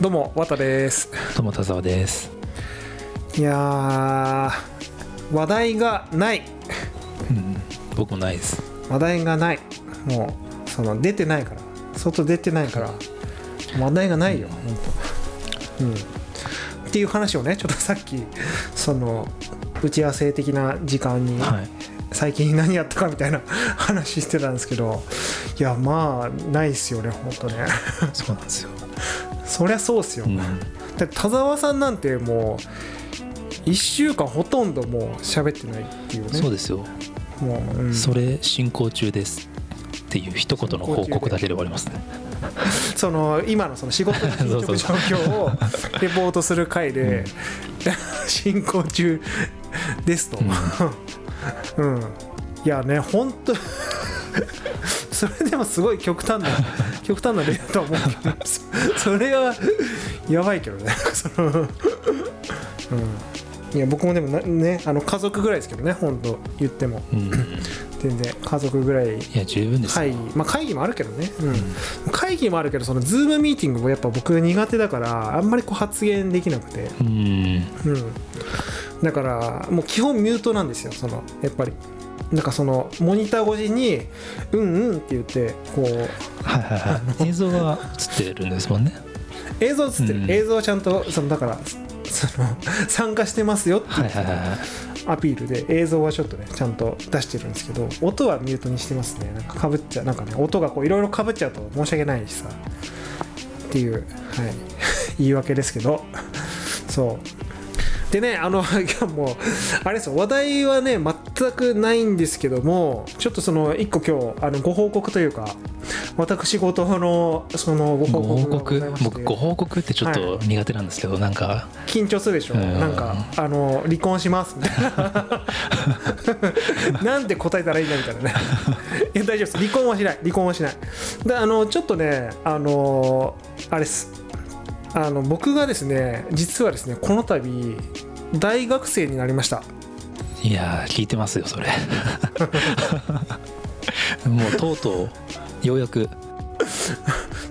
どうも、わたです。どうも田沢です。いやー、話題がない。うん、僕もないです。話題がない。もう、その、出てないから。外出てないから、話題がないよ、ほんと。うん。っていう話をね、ちょっとさっき、その、打ち合わせ的な時間に、はい。最近何やったかみたいな 話してたんですけど、いや、まあ、ないっすよね、ほんとね。そうなんですよ。そりゃそうっすよ。うん。だって田沢さんなんてもう1週間ほとんどもう喋ってないっていうねそうですよ。もう、うんそれ進行中です。っていう一言の報告だけで終わりますね。その今のその仕事の 状況をレポートする回で進行中ですと、うん いやね本当それでもすごい極端な 極端な例だとは思うけどそれはやばいけどね。その、うん、いや僕もでもなねあの家族ぐらいですけどね本当言っても。うん。うん。全然家族ぐらい。いや十分ですよ。会議まあ会議もあるけどね、うん。会議もあるけどそのズームミーティングもやっぱ僕苦手だからあんまりこう発言できなくて、うん。うん、だからもう基本ミュートなんですよそのやっぱりなんかそのモニター越しに「うんうん」って言ってこうはいはいはい。映像が映ってるんですもんね。映像映ってる、うん。映像はちゃんとそのだからその参加してますよってはいはいはいはい。アピールで映像はちょっとねちゃんと出してるんですけど音はミュートにしてますね。なんかかぶっちゃう。なんかね音がこういろいろかぶっちゃうと申し訳ないしさ。っていう、はい、言い訳ですけど。そうでねあの いやもうあれですよ。話題はね全くないんですけどもちょっとその一個今日あのご報告というか私事のそのご報告僕ご報告ってちょっと苦手なんですけど、なんか。緊張するでしょ、うん。なんかあの離婚します。みたいななんで答えたらいいんだみたいなね。いや大丈夫です。離婚はしない。離婚はしない。であのちょっとねあのあれですあの僕がですね実はですねこの度大学生になりましたいやー聞いてますよそれ。もうとうとうようやく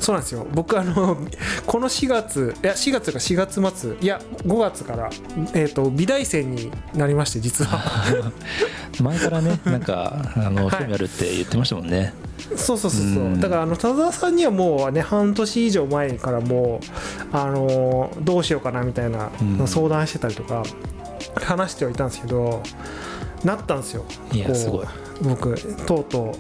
そうなんですよ。僕あのこの4月いや4月か4月末いや5月から、えー、と美大生になりまして実は。前からねなんか あのはい。興味あるって言ってましたもんね。そうそうそうそう。うん。だからあの田沢さんにはもうね半年以上前からもうあのどうしようかなみたいなうん。相談してたりとか話してはいたんですけどなったんですよ。いやすごい。僕とうと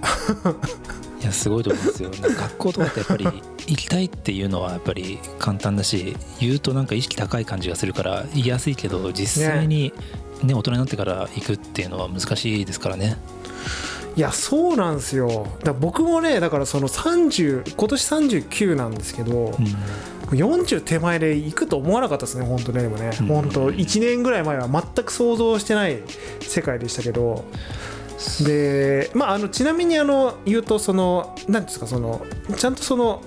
いやすごいと思いますよ。学校とかってやっぱり行きたいっていうのはやっぱり簡単だし言うとなんか意識高い感じがするから言いやすいけど実際にね大人になってから行くっていうのは難しいですからね。ういやそうなんですよ。だ僕もねだからその30今年39なんですけど、うん。40手前で行くと思わなかったですね本当ねでもね、うん。本当1年ぐらい前は全く想像してない世界でしたけどでまああのちなみにあの言うとその何ですかそのちゃんとその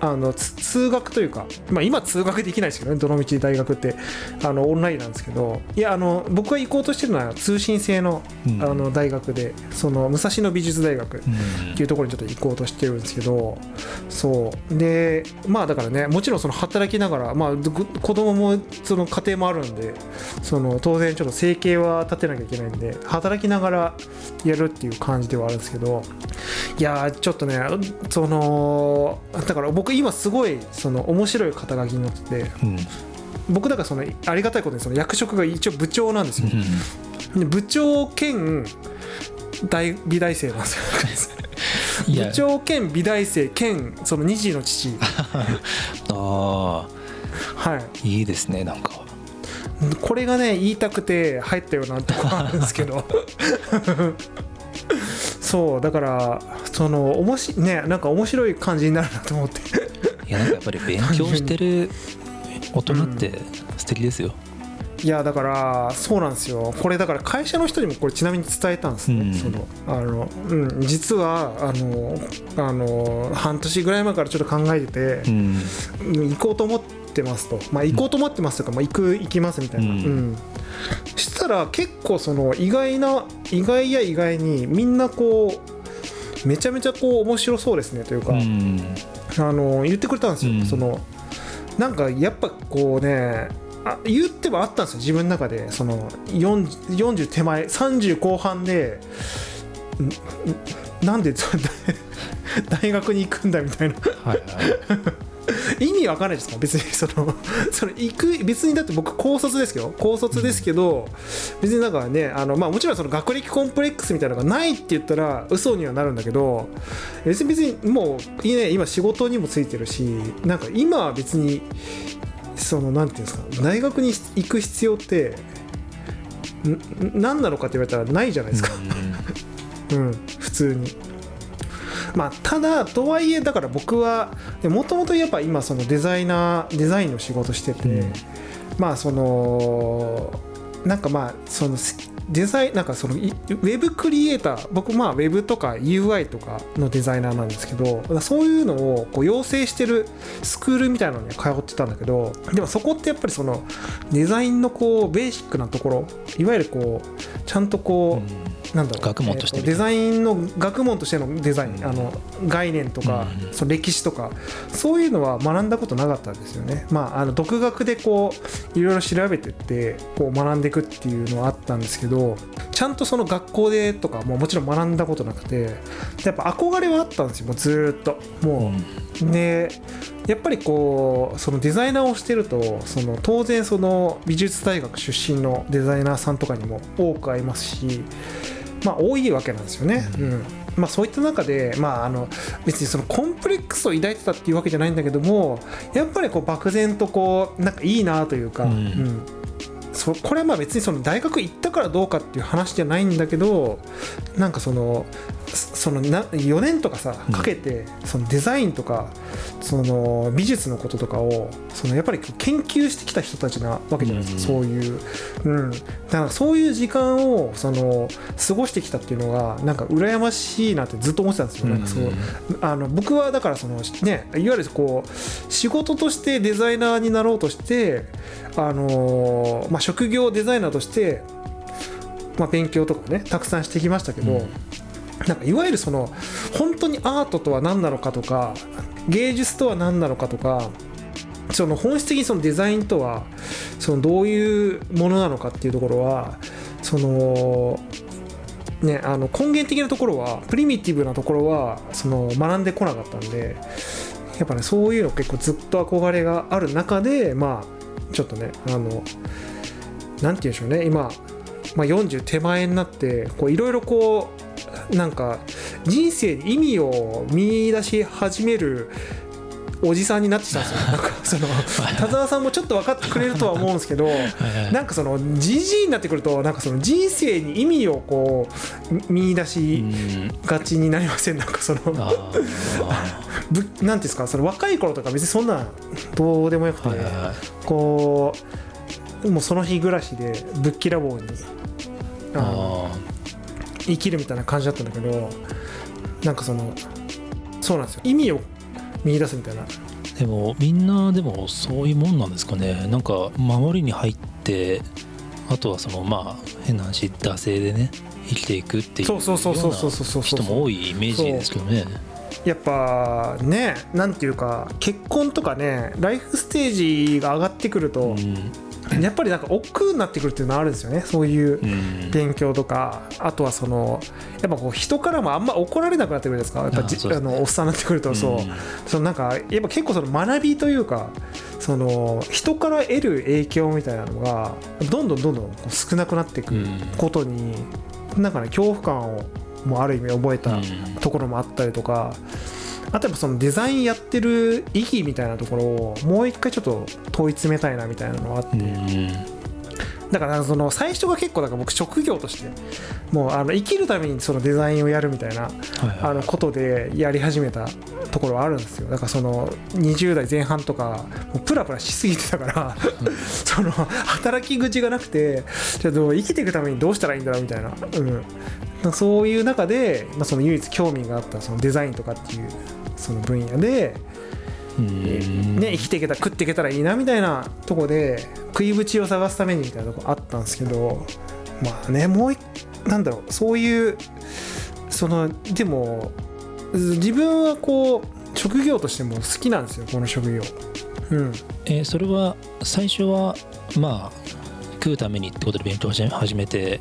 あのつ通学というか、まあ、今通学できないですけどねどの道大学って。あのオンラインなんですけど。いやあの僕が行こうとしてるのは通信制のうん。あの大学でその武蔵野美術大学うん。っていうところにちょっと行こうとしてるんですけどそう。でまあだからねもちろんその働きながらまあど子供もその家庭もあるんでその当然ちょっと生計は立てなきゃいけないんで働きながらやるっていう感じではあるんですけどいやーちょっとねそのだから僕今すごいその面白い肩書きになっててうん。僕だからそのありがたいことにその役職が一応部長なんですよ。うんで部長兼大美大生なんですよ。部長兼美大生兼その2児の父。あはあいいですねなんか。いこれがね言いたくて入ったようなとこあるんですけど。そうだからそのおもしねなんか面白い感じになるなと思って。いやなんかやっぱり勉強してる大人って素敵ですよ。いやだからそうなんですよ。これだから会社の人にもこれちなみに伝えたんですね、うん。そのあの、うん、実はあのあの半年ぐらい前からちょっと考えててう、ん。行こうと思ってますと、まあ、行こうと思ってますとか、まあ、行く行きますみたいな、ううんん。したら結構その意外な意外や意外にみんなこうめちゃめちゃこう面白そうですねというか、うん。あの言ってくれたんですよ、うん。そのなんかやっぱこうねあ言ってもあったんですよ自分の中で。その 40, 40手前30後半でんなんで 大学に行くんだみたいな。はいはい 意味わかんないですか？別にその その行く別にだって僕高卒ですけど高卒ですけど、別になんかねあの、まあ、もちろんその学歴コンプレックスみたいなのがないって言ったら嘘にはなるんだけど別に別にもういいね今仕事にもついてるしなんか今は別にそのなんていうんですか大学に行く必要ってん何なのかって言われたらないじゃないですか、うん、普通に。まあ、ただとはいえだから僕はもともとやっぱ今そのデザイナーデザインの仕事してて、うん。まあそのなんかまあそのデザインなんかそのいウェブクリエイター僕まあウェブとか UI とかのデザイナーなんですけどそういうのをこう養成してるスクールみたいなのに通ってたんだけどでもそこってやっぱりそのデザインのこうベーシックなところいわゆるこうちゃんとこう、なんだろう。学問としてえーデザインの学問としてのデザイン、うん。あの概念とか、うんその歴史とかそういうのは学んだことなかったんですよね。まあ、あの独学でこういろいろ調べてってこう学んでいくっていうのはあったんですけどちゃんとその学校でとかももちろん学んだことなくてやっぱ憧れはあったんですよもうずーっと。もうでやっぱりこうそのデザイナーをしてるとその当然その美術大学出身のデザイナーさんとかにも多く会いますしまあ多いわけなんですよね。ううん。まあ、そういった中で、まあ、あの別にそのコンプレックスを抱いてたっていうわけじゃないんだけどもやっぱりこう漠然とこうなんかいいなというか、うん。うん。そこれはまあ別にその大学行ったからどうかっていう話じゃないんだけどなんかそのそそのな4年とかさうん。かけてそのデザインとかその美術のこととかをそのやっぱり研究してきた人たちなわけじゃないですか、うんそういう、うん、だからそういう時間をその過ごしてきたっていうのがなんか羨ましいなってずっと思ってたんですよ、なんかそうあの僕はだからそのねいわゆるこう仕事としてデザイナーになろうとしてあのまあ、職業デザイナーとして、まあ、勉強とかねたくさんしてきましたけど、うんなんかいわゆるその本当にアートとは何なのかとか芸術とは何なのかとかその本質的にそのデザインとはそのどういうものなのかっていうところはそのね、あの根源的なところはプリミティブなところはその学んでこなかったんでやっぱねそういうの結構ずっと憧れがある中でまあちょっとねあのなんて言うんでしょうね今、まあ、40手前になっていろいろこうなんか人生に意味を見出し始めるおじさんになってきたんですよ。なんかその田沢さんもちょっと分かってくれるとは思うんですけどなんかそのじじいになってくるとなんかその人生に意味をこう見出うしんがちになりません？なんかそのあ ぶなんていうんですか？その若い頃とか別にそんなんどうでもよくて、こうもうその日暮らしでぶっきらぼうにあ生きるみたいな感じだったんだけどなんかそのそうなんですよ。意味を見出すみたいな。ーでもみんなでもそういうもんなんですかね。なんか守りに入ってあとはそのまあ変な話惰性でね生きていくっていうそうそうそうそうそうそうそう人も多いイメージですけどね。やっぱねなんていうか結婚とかねライフステージが上がってくると、うんやっぱりなんか億劫になってくるっていうのはあるんですよね。そういううん。勉強とか。あとはそのやっぱこう人からもあんま怒られなくなってくるんですか。やっぱじあのおっさんになってくるとそう、ん。そのなんかやっぱ結構その学びというかその人から得る影響みたいなのがどんどんどんどん少なくなっていくことに、なんかね恐怖感をもうある意味覚えたうん。ところもあったりとか、あとやっぱそのデザインやってる意義みたいなところをもう一回ちょっと問い詰めたいなみたいなのがあって、だからその最初が結構だから僕職業としてもうあの生きるためにそのデザインをやるみたいなあのことでやり始めたところはあるんですよ。だからその20代前半とかもうプラプラしすぎてたからその働き口がなくてちょっと生きていくためにどうしたらいいんだろうみたいな、うん、そういう中で、まあ、その唯一興味があったそのデザインとかっていうその分野で、うんね、生きていけた食っていけたらいいなみたいなとこで食いぶちを探すためにみたいなとこあったんですけどまあねもう一なんだろうそういうそのでも自分はこう職業としても好きなんですよこの職業。うん。えーそれは最初はまあ食うためにってことで勉強を始めて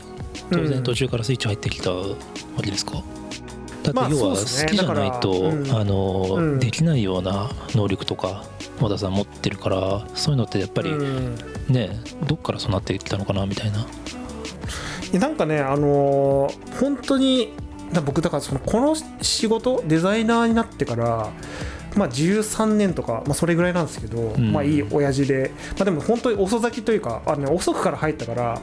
当うん。然途中からスイッチ入ってきたわけですか、だまあって要は好きじゃないと、あの、うん。できないような能力とか和田さん持ってるからそういうのってやっぱりうん。ね、どっからそうなってきたのかなみたいな。なんかねあのー本当にだ僕だからそのこの仕事デザイナーになってからまあ13年とか、まあ、それぐらいなんですけど、ん。まあいい親父で、まあ、でも本当に遅咲きというかあの、ね、遅くから入ったから、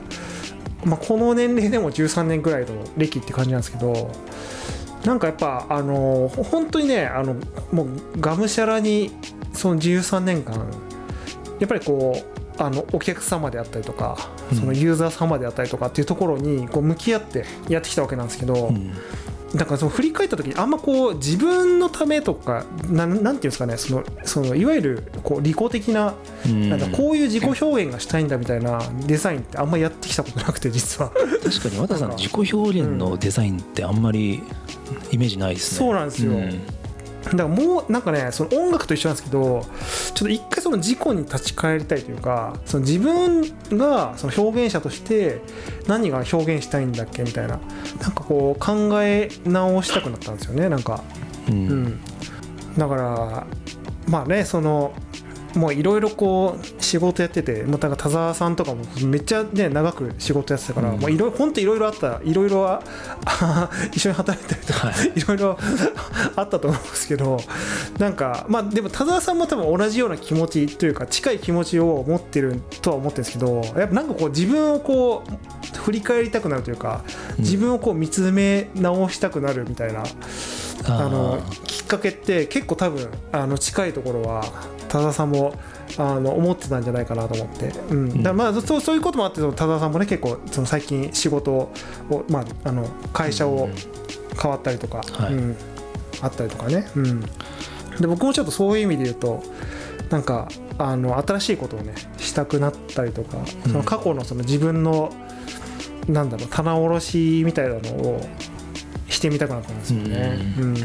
まあ、この年齢でも13年ぐらいの歴って感じなんですけどなんかやっぱあのー本当にねあのもうがむしゃらにその13年間やっぱりこうあのお客様であったりとかうん。そのユーザー様であったりとかっていうところにこう向き合ってやってきたわけなんですけど、うんだからその振り返った時にあんまこう自分のためとかなんなんていうんですかねそのそのいわゆるこう利己的なうん。なんかこういう自己表現がしたいんだみたいなデザインってあんまやってきたことなくて実は。確かに和田さん自己表現のデザインってあんまりイメージないですね。そうなんですよだからもうなんかねその音楽と一緒なんですけどちょっと一回その事故に立ち返りたいというかその自分がその表現者として何が表現したいんだっけみたいななんかこう考え直したくなったんですよねなんか。うん。うん。だからまあねそのもういろいろこう仕事やっててもうだから田沢さんとかもめっちゃね長く仕事やってたから、うん。もういろ本当いろいろあったいろいろあ 一緒に働いたりとか、はい。いろいろ あったと思うんですけどなんかまあでも田沢さんも多分同じような気持ちというか近い気持ちを持ってるとは思ってるんですけどやっぱなんかこう自分をこう振り返りたくなるというか自分をこう見つめ直したくなるみたいな、あのきっかけって結構多分あの近いところは多田さんもあの思ってたんじゃないかなと思って、うん。だまあそうそういうこともあってそ田さんもね結構その最近仕事を、まあ、あの会社を変わったりとか、はい。うん。あったりとかね、うん、で僕もちょっとそういう意味で言うとなんかあの新しいことをねしたくなったりとか、うん。その過去のその自分のなんだろう棚卸しみたいなのをしてみたくなったんですよね。うん。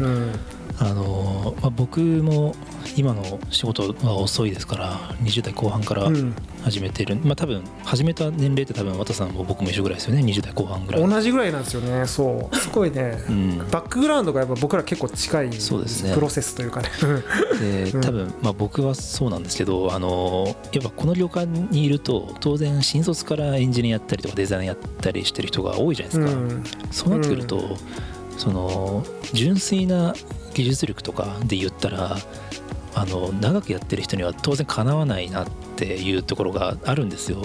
うん。あのまあ、僕も今の仕事は遅いですから20代後半からうん。始めてる、まあ多分始めた年齢って多分綿さんも僕も一緒ぐらいですよね。20代後半ぐらい、同じぐらいなんですよね。そう。すごいね。うん、バックグラウンドがやっぱ僕ら結構近いそうですね。プロセスというかね。でうん。多分、まあ、僕はそうなんですけどあのやっぱこの業界にいると当然新卒からエンジニアやったりとかデザイナーやったりしてる人が多いじゃないですか、うん。そうなってくると、その純粋な技術力とかで言ったらあの長くやってる人には当然かなわないなっていうところがあるんですよ。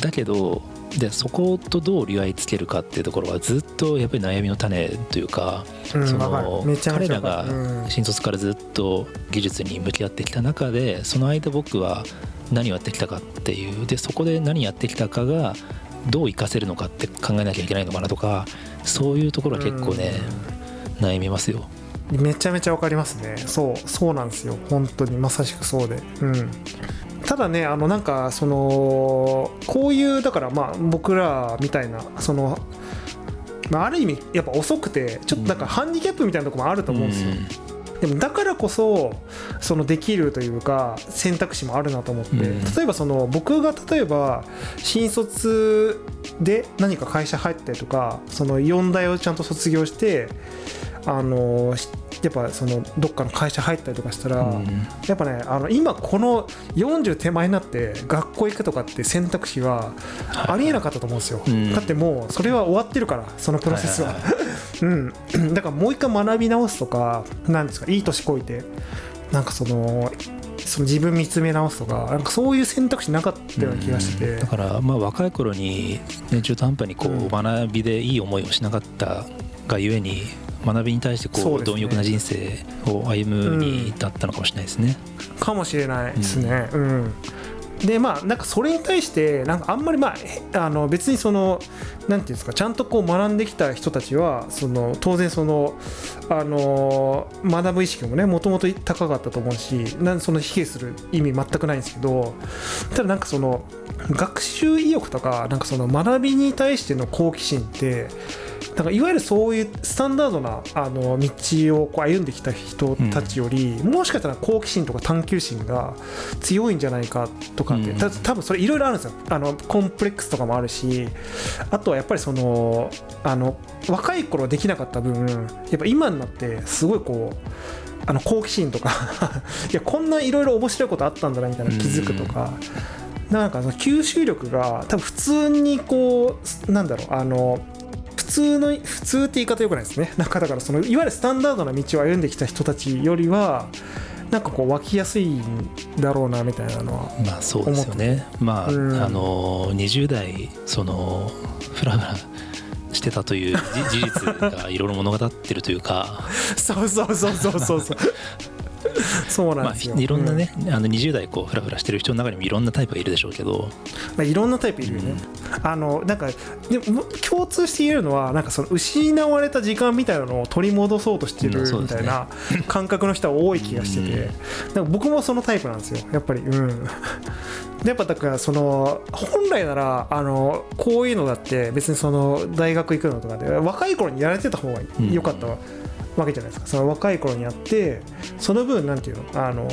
だけどでそことどう折り合いつけるかっていうところはずっとやっぱり悩みの種というかそうんわかる。の彼らが新卒からずっと技術に向き合ってきた中でその間僕は何をやってきたかっていうでそこで何やってきたかがどう活かせるのかって考えなきゃいけないのかなとかそういうところは結構ね悩みますよ。めちゃめちゃわかりますね。そうそうなんですよ。本当に。まさしくそうで。うん。ただねあのなんかそのこういうだからまあ僕らみたいなそのまあ、ある意味やっぱ遅くてちょっとなんかハンディキャップみたいなところもあると思うんですよ、でもだからこそそのできるというか選択肢もあるなと思って、うん。例えばその僕が例えば新卒で何か会社入ったりとかその4大をちゃんと卒業してあのしやっぱそのどっかの会社入ったりとかしたら、うん。やっぱねあの今この40手前になって学校行くとかって選択肢はありえなかったと思うんですよ、うん。だってもうそれは終わってるからそのプロセスは。いいい。うん、だからもう一回学び直すとかなんですかいい年こいてなんかそのその自分見つめ直すとかなんかそういう選択肢なかったような気がしてて。だからまあ若い頃に、ね、中途半端にこうん。う学びでいい思いをしなかったがゆえに学びに対してこう貪欲な人生を歩むに至ったのかもしれないですね。かもしれないですね。うんでまあなんかそれに対してなんかあんまりまあへあの別にそのなんていうんですかちゃんとこう学んできた人たちはその当然そのあの学ぶ意識もねもともと高かったと思うしなんその卑下する意味全くないんですけどただなんかその学習意欲とかなんかその学びに対しての好奇心ってだからいわゆるそういうスタンダードなあの道をこう歩んできた人たちより、もしかしたら好奇心とか探求心が強いんじゃないかとかって、うん。た多分それいろいろあるんですよ。あのコンプレックスとかもあるしあとはやっぱりそのあの若い頃できなかった分やっぱ今になってすごいこうあの好奇心とか いやこんないろいろ面白いことあったんだなみたいな気づくとか。なんかその吸収力が多分普通にこうなんだろうあの普通の普通って言い方よくないですね。なんかだからそのいわゆるスタンダードな道を歩んできた人たちよりはなんかこう湧きやすいんだろうなみたいなのはまあそうですよね。まあ、うん。あの20代そのフラフラしてたというじ事実がいろいろ物語ってるというか。そうそうそうそうそうそう そうなんまですよ、あいろんなね、あの20代こうフラフラしてる人の中にもいろんなタイプがいるでしょうけど。まあ、いろんなタイプいるよね、あのなんかでも共通して言えるのはなんかその失われた時間みたいなのを取り戻そうとしてるみたいな感覚の人は多い気がしてて、なん。か僕もそのタイプなんですよやっぱり。うん。でやっぱだからその本来ならあのこういうのだって別にその大学行くのとかで若い頃にやられてた方が良かったわけじゃないですか、その若い頃にやってその分なんていうのあの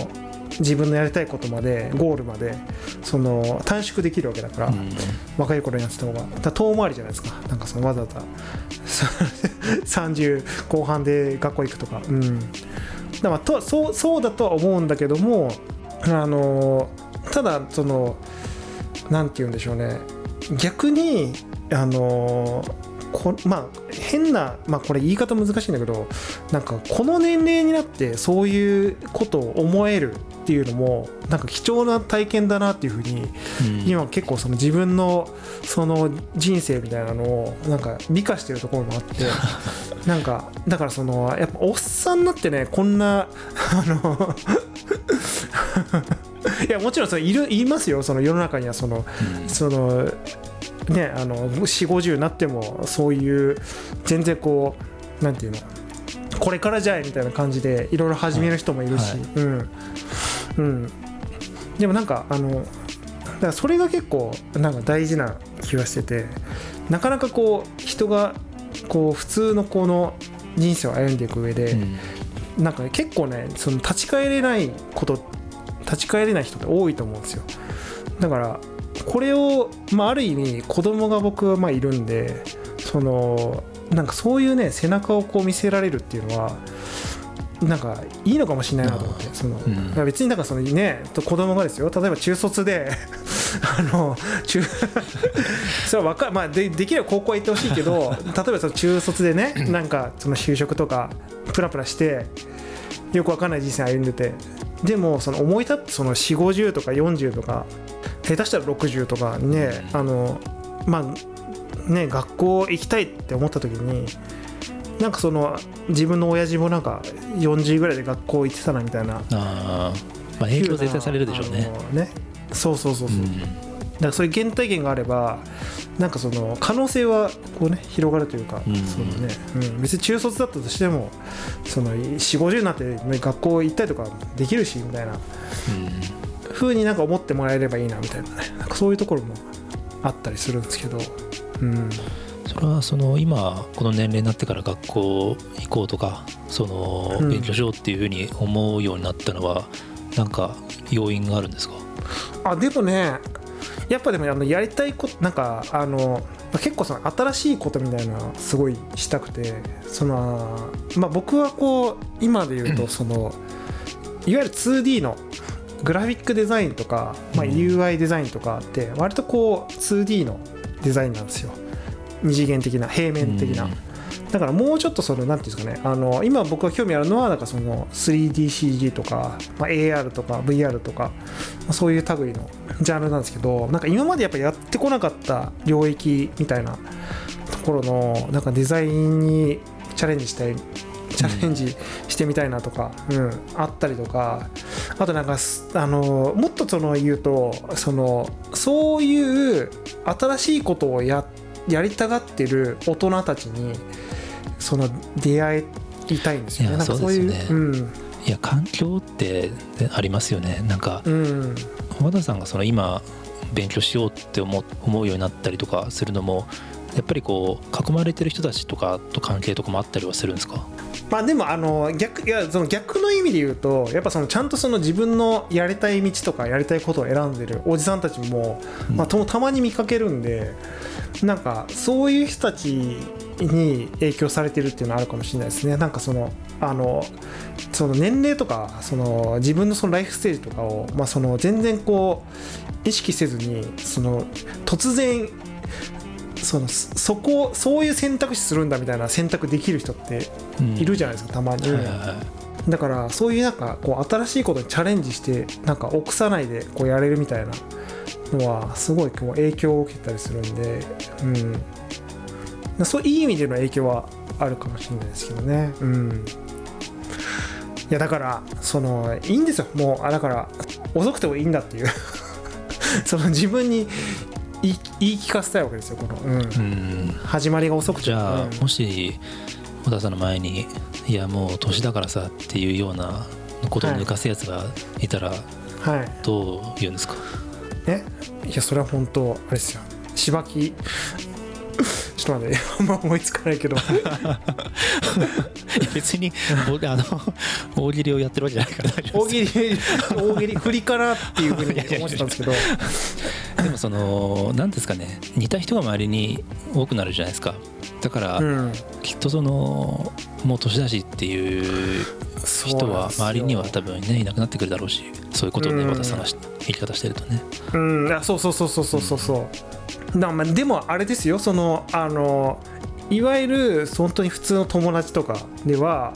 自分のやりたいことまでゴールまでその短縮できるわけだから、うん。若い頃にやってた方が。遠回りじゃないですか。なんかそのわざわざそ30後半で学校行くとか。うん。だかとそうそうだとは思うんだけどもあのただそのなんて言うんでしょうね。逆にあのこまあ変な、まあ、これ言い方難しいんだけどなんかこの年齢になってそういうことを思えるっていうのもなんか貴重な体験だなっていうふうにうん。今結構その自分のその人生みたいなのをなんか美化してるところもあって なんかだからそのやっぱおっさんになってねこんなあの いやもちろんそのいるいますよその世の中にはそのうん。そのねあの4 5 0になってもそういう全然こうなんていうのこれからじゃいみたいな感じでいろいろ始める人もいるし、はいうん。うん。でもなんかあのだからそれが結構なんか大事な気がしててなかなかこう人がこう普通のこの人生を歩んでいく上で、うん。なんかね結構ねその立ち返れないこと立ち返れない人って多いと思うんですよ。だからこれを、まあ、ある意味子供が僕はまあいるんでそのなんかそういうね背中をこう見せられるっていうのはなんかいいのかもしれないなと思ってその、うん。別になんかそのね子供がですよ。例えば中卒で あの中 それは若いまあでできれば高校は行ってほしいけど例えばその中卒でね なんかその就職とかプラプラしてよくわかんない人生歩んでて。でもその思い立ってその4 5 0とか40とか下手したら60とかね、うん。あのまあね学校行きたいって思った時になんかその自分の親父もなんか40ぐらいで学校行ってたなみたいな。あー。まあ影響絶対されるでしょうね。ね。そうそうそうそう、うん。だからそういう原体験があればなんかその可能性はこうね広がるというか、うん。そのねうん、別に中卒だったとしてもその4 5 0になって、ね、学校行ったりとかできるしみたいな。うん。風になんか思ってもらえればいいなみたいなね。なんかそういうところもあったりするんですけど、うん、それはその今この年齢になってから学校行こうとかそのうん。勉強しようっていうふうに思うようになったのはなんか要因があるんですか？あでもねやっぱでもあのやりたいことなんかあの結構その新しいことみたいなのすごいしたくてその、まあ、僕はこう今で言うとそのいわゆる 2D のグラフィックデザインとか、まあ、うん。UI デザインとかって割とこう 2D のデザインなんですよ。二次元的な平面的な、うんだからもうちょっとそのなんていうんですかねあの今僕が興味あるのはなんかその 3DCG とか、まあ、AR とか VR とか、まあそういう類のジャンルなんですけどなんか今までやっぱやってこなかった領域みたいなところのなんかデザインにチャレンジしたいチャレンジしてみたいなとか、うんあったりとかあとなんかあのもっとその言うとそのそういう新しいことをややりたがってる大人たちにその出会いたいんですよね。なんかそういういや環境ってありますよね。なんかうん、うん、浜田さんがその今勉強しようって思う思うようになったりとかするのもやっぱりこう囲まれてる人たちとかと関係とかもあったりはするんですか？まあでもあの逆いやその逆の意味で言うとやっぱそのちゃんとその自分のやりたい道とかやりたいことを選んでるおじさんたちも、まあ、とたまに見かけるんでなんかそういう人たちに影響されてるっていうのはあるかもしれないですね。なんかそのあのその年齢とかその自分のそのライフステージとかを、まあ、その全然こう意識せずにその突然そのそこそういう選択肢するんだみたいな選択できる人っているじゃないですか、たまに、はいはいはい。だからそういうなんかこう新しいことにチャレンジしてなんか臆さないでこうやれるみたいなのはすごいこう影響を受けたりするんで、うん、そういい意味での影響はあるかもしれないですけどね。うん。いやだからそのいいんですよ。もうあだから遅くてもいいんだっていう。その自分に言い言い聞かせたいわけですよこの、うん。うん。始まりが遅くて。じゃあ、うん。もし小田さんの前に「いやもう年だからさ」っていうようなことを抜かすやつがいたらはい。どう言うんですか、え？いやそれは本当あれですよ。しばきちょっと待って あんま思いつかないけど。別に僕あの大喜利をやってるわけじゃないから。大喜利大喜利振りかなっていうふうに思ってたんですけど。でもその何ですかね。似た人が周りに多くなるじゃないですか。だから、うん。きっとそのもう年だしっていう人は周りには多分ねいなくなってくるだろうしそういうことをねうん。和田さんがし言い方してるとね。うんあそうそうそうそうそうそうそう。だまあでもあれですよそのあのいわゆる本当に普通の友達とかでは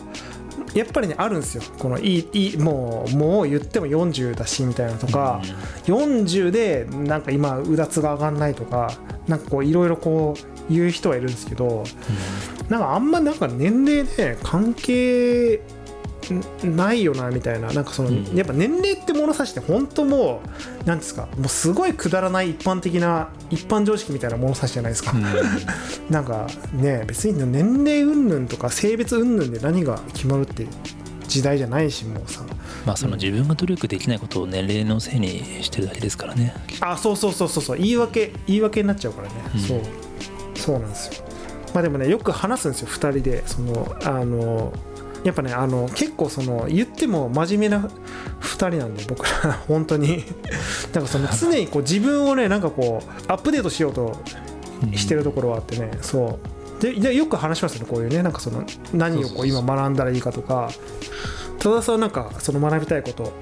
やっぱりねあるんですよ。このいいいいもうもう言っても40だしみたいなとか、40でなんか今うだつが上がんないとかなんかこういろいろこう言う人はいるんですけどなんかあんまなんか年齢で関係ないよなみたいな。なんかその、うん。やっぱ年齢って物差して本当もうなんですかもうすごいくだらない一般的な一般常識みたいな物差しじゃないですか、うん。なんかね別に年齢云々とか性別云々で何が決まるって時代じゃないしもうさ。まあその自分が努力できないことを年齢のせいにしてるだけですからね。あそうそうそうそうそう。言い訳言い訳になっちゃうからね、うん。そう。そうなんですよ。まあでもねよく話すんですよ2人で。そのあのやっぱねあの結構その言っても真面目な2人なんで僕ら本当に。なんかその常にこう自分をねなんかこうアップデートしようとしてるところはあってね、そう。ででよく話しますよねこういうねなんかその何をこそう今学んだらいいかとか。戸田さんはなんかその学びたいこと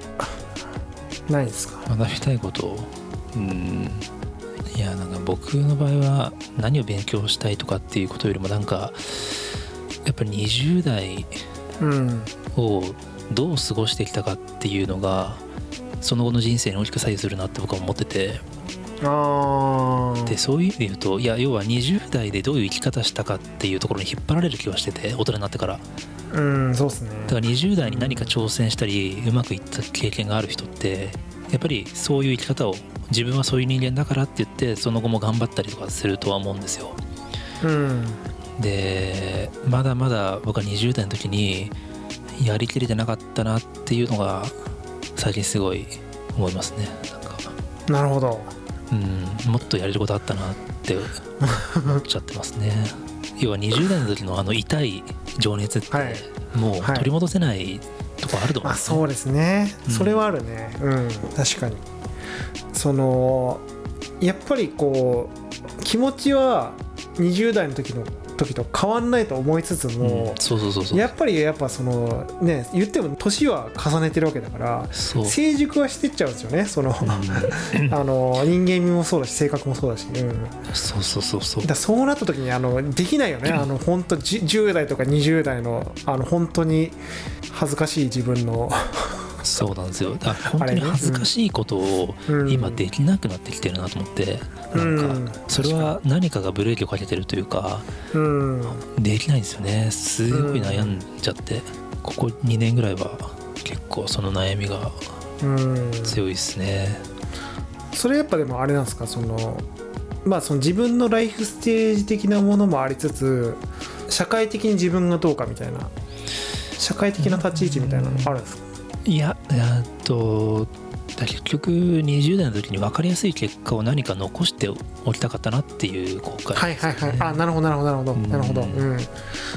ないですか？学びたいこと？をうん。いやなんか僕の場合は何を勉強したいとかっていうことよりもなんかやっぱり20代うんをどう過ごしてきたかっていうのがその後の人生に大きく左右するなって僕は思ってて。でそういう意味で言うといや要は20代でどういう生き方したかっていうところに引っ張られる気はしてて大人になってから。だうんそうですね。から20代に何か挑戦したりうまくいった経験がある人ってやっぱりそういう生き方を自分はそういう人間だからって言ってその後も頑張ったりとかするとは思うんですよ。うんでまだまだ僕は20代の時にやりきれてなかったなっていうのが最近すごい思いますね。なんか。なるほど。うん。もっとやれることあったなって思っちゃってますね。要は20代の時のあの痛い情熱ってはい。もうはい取り戻せないとこあると思う。んですねまあそうですね、うん。それはあるね。うん。確かに。そのやっぱりこう気持ちは20代の時の時と変わんないと思いつつもやっぱりやっぱそのね言っても年は重ねてるわけだから成熟はしてっちゃうんですよねその、うん。あの人間味もそうだし性格もそうだし、うん、そうそうそうそう。だそうなった時にあのできないよね、あの本当じ10代とか20代のあの本当に恥ずかしい自分の、そうなんですよ。だから本当に恥ずかしいことをうん。今できなくなってきてるなと思って。なん。うんかそれは何かがブレーキをかけてるというかうん、できないんですよね。すごい悩んじゃって。ここ2年ぐらいは結構その悩みがうん、強いですね。それやっぱでもあれなんですか？そのまあその自分のライフステージ的なものもありつつ社会的に自分がどうかみたいな。社会的な立ち位置みたいなのあるんですか？いやえーっと結局20代の時に分かりやすい結果を何か残しておきたかったなっていう後悔、ね、はいはいはい。あなるほどなるほどなるほど、なるほど。うん。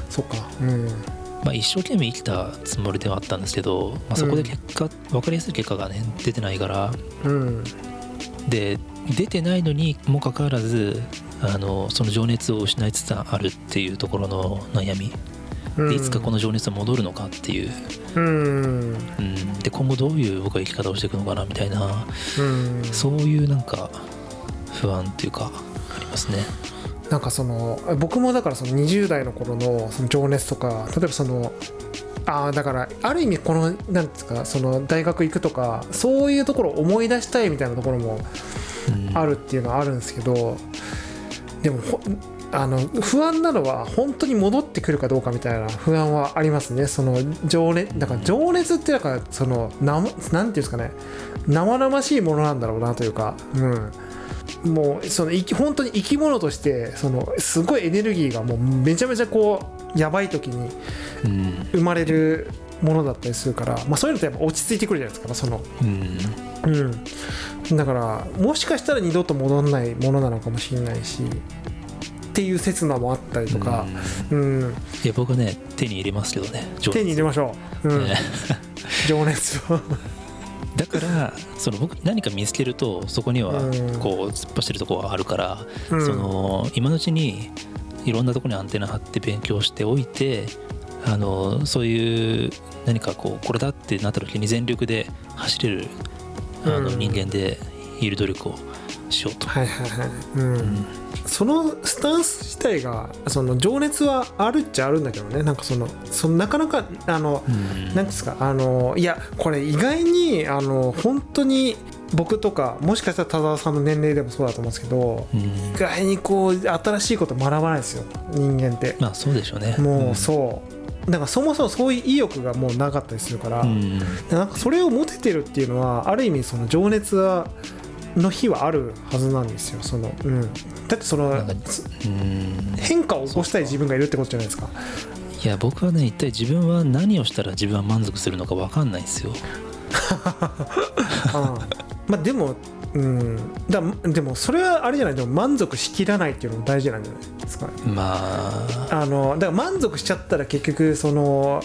そっか。うん。まあ、一生懸命生きたつもりではあったんですけど、まあ、そこで結果、うん、分かりやすい結果がね出てないから、うん、で出てないのにもかかわらずあのその情熱を失いつつあるっていうところの悩みでいつかこの情熱は戻るのかっていう、うん、うん、で今後どういう僕は生き方をしていくのかなみたいな、うん、そういうなんか不安っていうかありますね。なんかその僕もだからその20代の頃のその情熱とか例えばそのあだからある意味このなんですかその大学行くとかそういうところを思い出したいみたいなところもあるっていうのはあるんですけど、でもあの不安なのは本当に戻ってくるかどうかみたいな不安はありますね。その情熱だから情熱ってなんかそのななんていうんですかね。生々しいものなんだろうなというか。うん。もうその本当に生き物としてそのすごいエネルギーがもうめちゃめちゃこうやばい時に生まれるものだったりするから、まあ、そういうのってやっぱ落ち着いてくるじゃないですかその、うん、うん、だからもしかしたら二度と戻らないものなのかもしれないしっていう刹那もあったりとか、うん、うん、いや僕ね手に入れますけどね手に入れましょう、うん、情熱を。だからその僕何か見つけるとそこにはこう突っ走るとこはあるから、うん、その今のうちにいろんなとこにアンテナ張って勉強しておいてあのそういう何かこうこれだってなった時に全力で走れるあの人間でいる努力をしようと。はいはいはい。うん、うんそのスタンス自体がその情熱はあるっちゃあるんだけどね。なんかそのそのなかなかあの何、ですかあのいやこれ意外にあの本当に僕とかもしかしたら田沢さんの年齢でもそうだと思うんですけど、意外にこう新しいこと学ばないですよ。人間って。まあそうでしょうね。もうそう、だからそもそもそういう意欲がもうなかったりするから、うん、なんかそれを持ててるっていうのはある意味その情熱はの日はあるはずなんですよその、うん、だってその変化を起こしたい自分がいるってことじゃないですか。いや僕はね一体自分は何をしたら自分は満足するのか分かんないんですよ。あ。まあでもうん。だでもそれはあれじゃない？でも満足しきらないっていうのも大事なんじゃないですか。まあ。あのだから満足しちゃったら結局その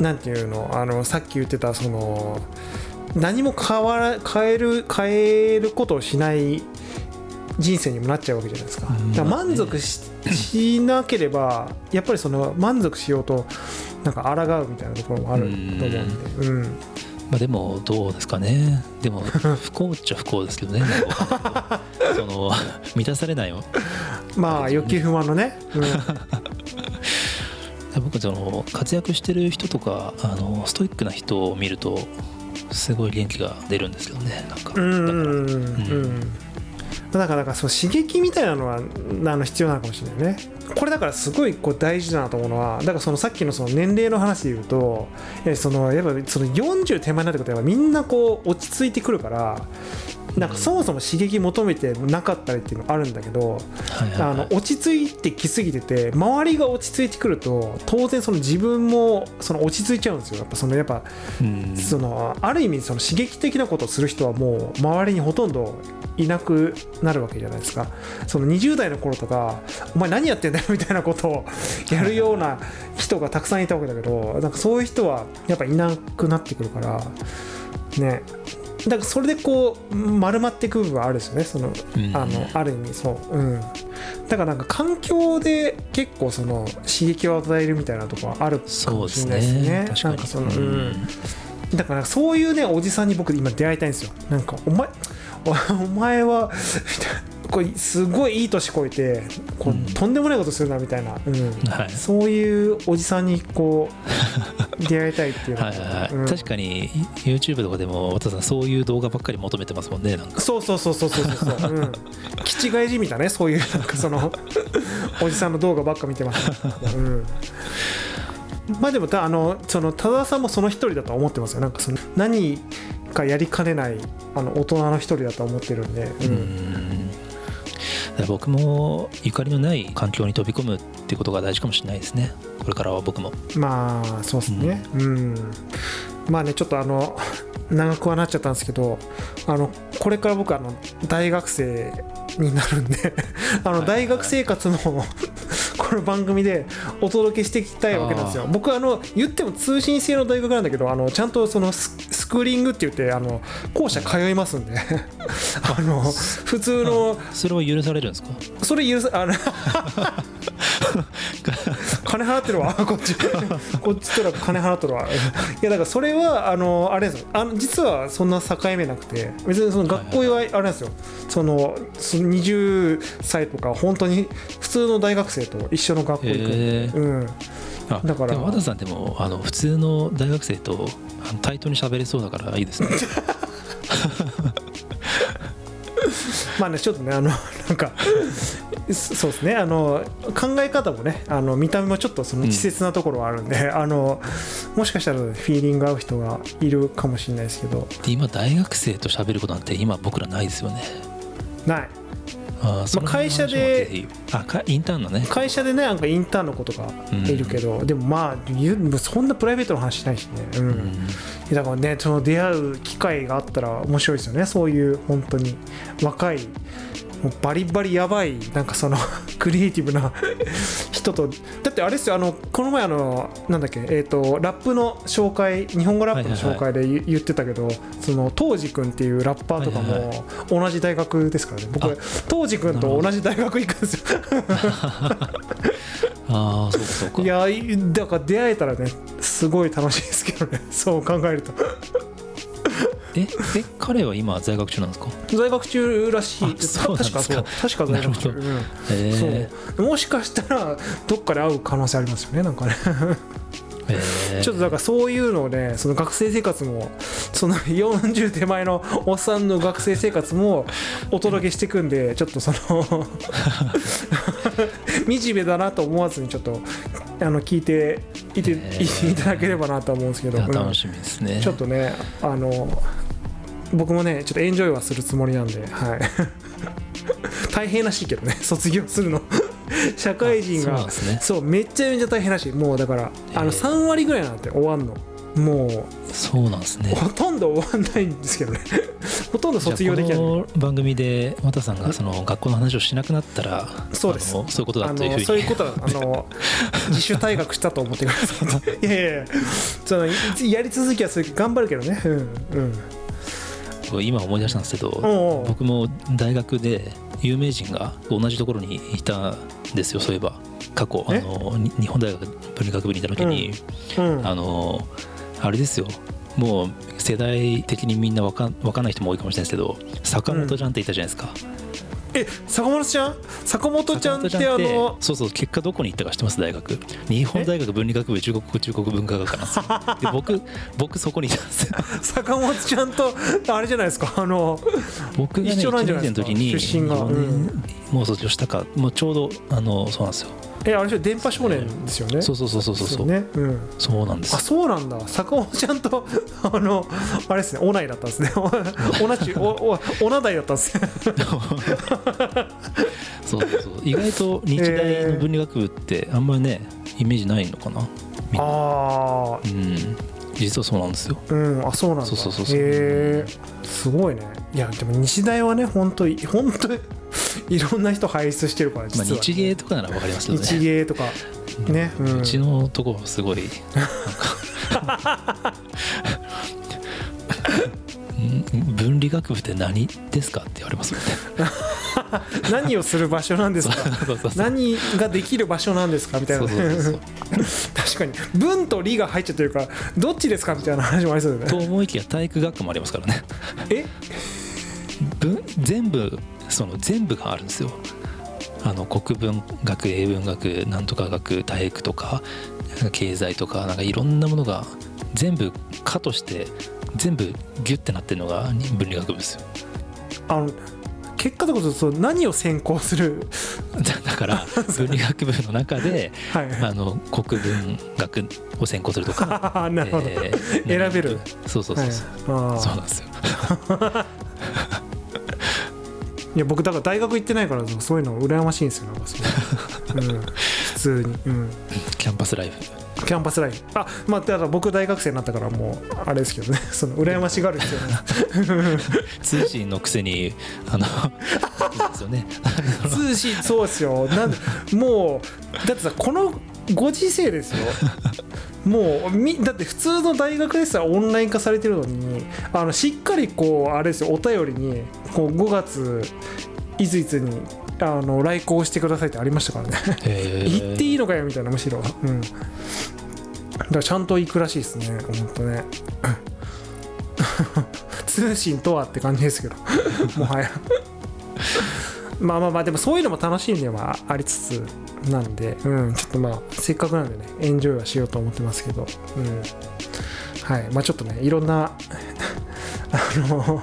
なんていうの？あのさっき言ってたその何も変わら変える変えることをしない人生にもなっちゃうわけじゃないですか。だから満足し,、しなければやっぱりその満足しようとなんか抗うみたいなところもあると思うんで。うん。まあ、でもどうですかね。でも 不幸っちゃ不幸ですけどね。その満たされないよ。まあ欲求不満のね、うん。僕その活躍してる人とかあのストイックな人を見るとすごい元気が出るんですけどねなんか。だから。かそう刺激みたいなのはあの必要なのかもしれないね。これだからすごいこう大事だなと思うのはだからそのさっきのその年齢の話で言うとそのやっぱその40手前になってことはみんなこう落ち着いてくるからなんかそもそも刺激求めてなかったりっていうのあるんだけど、あの落ち着いてきすぎてて周りが落ち着いてくると当然その自分もその落ち着いちゃうんですよ。やっぱそのやっぱ、そのある意味その刺激的なことをする人はもう周りにほとんどいなくなるわけじゃないですか。その20代の頃とかお前何やってんだよみたいなことを やるような人がたくさんいたわけだけどなんかそういう人はやっぱいなくなってくるからねだからそれでこう丸まっていく部分はあるですよね。その、うん、あのある意味そう。うん。だからなんか環境で結構その刺激を与えるみたいなところはあるかもしれないですね。すね。なんかその、うん、だからそういうねおじさんに僕今出会いたいんですよ。なんかお前お前はこれすごいいい年こえてこう、うん、とんでもないことするなみたいな、うんはい、そういうおじさんにこう 出会いたいっていう。はいはい、うん、確かに YouTube とかでも渡さんそういう動画ばっかり求めてますもんねなんか。そうそうそうそうそうそうそう、うん、気違いじみたねそういうなんかそのおじさんの動画ばっか見てます、うん。まあでもあのその多田さんもその一人だと思ってますよ。なんかその何かやりかねないあの大人の一人だと思ってるんで、うん、うん僕もゆかりのない環境に飛び込むっていうことが大事かもしれないですね。これからは僕も。まあそうですね。うん、うん、まあねちょっとあの長くはなっちゃったんですけどあのこれから僕あの大学生になるんであの大学生活のこの番組でお届けしていきたいわけなんですよ。僕あの言っても通信制の大学なんだけどあのちゃんとそのススクーリングって言ってあの校舎通いますんで。あの普通の それは許されるんですか？それ許さあの 金払ってるわ。こっち。こっちとら金払ってるわ。いやだからそれはあのあれですよ。あの実はそんな境目なくて別にその学校はあれなんですよ。そのその20歳とか本当に普通の大学生と一緒の学校行くんで、へー。うん。あだから。和田さんでもあの普通の大学生と対等に喋れそうだからいいですね。まあねちょっとねあの なんかそそうですね。あの考え方もねあの見た目もちょっとその稚拙なところはあるんで、あのもしかしたらフィーリング合う人がいるかもしれないですけど。で今大学生と喋ることなんて今僕らないですよね。ないあーその会社であかインターンのね。会社でねなんかインターンの子とかいるけど、でもまあそんなプライベートの話しないしね、うん。うん。だからねその出会う機会があったら面白いですよね。そういう本当に。若いもうバリバリやばいなんかその クリエイティブな 人とだってあれですよあのこの前あのなんだっけえっ、とラップの紹介日本語ラップの紹介で言,、言ってたけどその当時君っていうラッパーとかも同じ大学ですからね。僕あ当時君と同じ大学行くんですよ。ああそうかそうか。いやいだから出会えたらねすごい楽しいですけどね。そう考えるとええ彼は今在学中なんですか？在学中らしい。確かそう。確か在学中、うん。もしかしたらどっかで会う可能性ありますよねなんかね。ちょっとだからそういうのをねその学生生活もその40手前のおっさんの学生生活もお届けしていくんでちょっとその 惨めだなと思わずにちょっとあの聞いていて、いただければなと思うんですけど、楽しみですね。ちょっとねあの僕もねちょっとエンジョイはするつもりなんではい。大変らしいけどね 卒業するの。社会人があそうね。めっちゃめちゃ大変らしい。もうだからあのえー3割ぐらいなんて終わんの。もうそうなんですね。ほとんど終わんないんですけどね。ほとんど卒業できない。この番組で和田さんがその学校の話をしなくなったらそうです。あのそういうことだあというふうに。のそういうことはあの自主退学したと思ってくださいいやいやいやそのいやり続きはする頑張るけどねうんうん今思い出したんですけど僕も大学で有名人が同じところにいたんですよそういえば。過去あえのに日本大学文理学部にいた時に、うんあのあれですよ。もう世代的にみんなわかんわかんない人も多いかもしれないですけど坂本ちゃんっていたじゃないですか、え坂本ちゃん？坂本ちゃんってあのそうそう結果どこに行ったか知ってます？大学。日本大学文理学部中国語中国文化学科なんですよで僕僕そこにいたんですよ。坂本ちゃんとあれじゃないですか？あの僕がね一緒なん1じゃないですか？年生の時に出身が。4年もう卒業したかもうちょうどあのそうなんですよ。えあれ電波少年ですよね。そうそうそうそうそう。そうね。うん。そうなんです。あそうなんだ。坂本ちゃんとあのあれですね。おないだったんですね。おおなちおおおなだいだったんです。ね そうそうそう。意外と日大の文理学部ってあんまりねイメージないのかな。なああうん。実はそうなんですよ。うん。あそうなんだ。そうそうそうそう。へえすごいね。いやでも日大はね本当に本当にいろんな人輩出してるからまあ、実は、日芸とかなら分かりますけどね。日芸とか。ねうん。うちのとこはすごいなんか。うん文理学部って何ですかって言われますもんね。何をする場所なんですか？何ができる場所なんですか？みたいな。そうそうそうそう。確かに。文と理が入っちゃってるからどっちですか？みたいな話もありそうだとよね思いきや体育学科もありますからね。え？文全部その全部があるんですよ。あの国文学英文学なんとか学体育とか経済とかなんかいろんなものが全部科として全部ギュッてなってるのが文理学部ですよ。あの結果ということそう何を専攻する？だだから文理学部の中で はい。あの国文学を専攻するとか あなるほど、えー選べる。そうそうそうそう、はい。そうなんですよ いや僕だから大学行ってないからそういうの羨ましいんですよなんかそう、うん、普通に、うん、キャンパスライフ。キャンパスライフあまあだから僕大学生になったからもうあれですけどね。その羨ましがる必要ない。通信のくせにあのですよね。通信そうですよ。なんでもうだってさこのご時世ですよ。もうみだって普通の大学でさオンライン化されてるのにあのしっかりこうあれですよお便りにこう5月いついつにあの来校してくださいってありましたからね。行っていいのかよみたいなむしろ。うん。だからちゃんと行くらしいですね本当ね。通信とはって感じですけど。もはや。まあまあまあでもそういうのも楽しんではありつつなんで、うん、ちょっとまあせっかくなんでねエンジョイはしようと思ってますけど、うん、はい。まあちょっとねいろんなあ の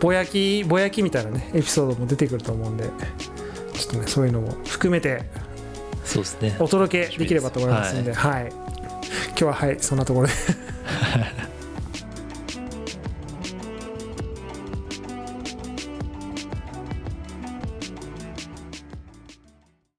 ぼやきぼやきみたいなねエピソードも出てくると思うんでちょっとねそういうのも含めてそうですね。お届けできればと思いますんで、はい、今日ははいそんなところで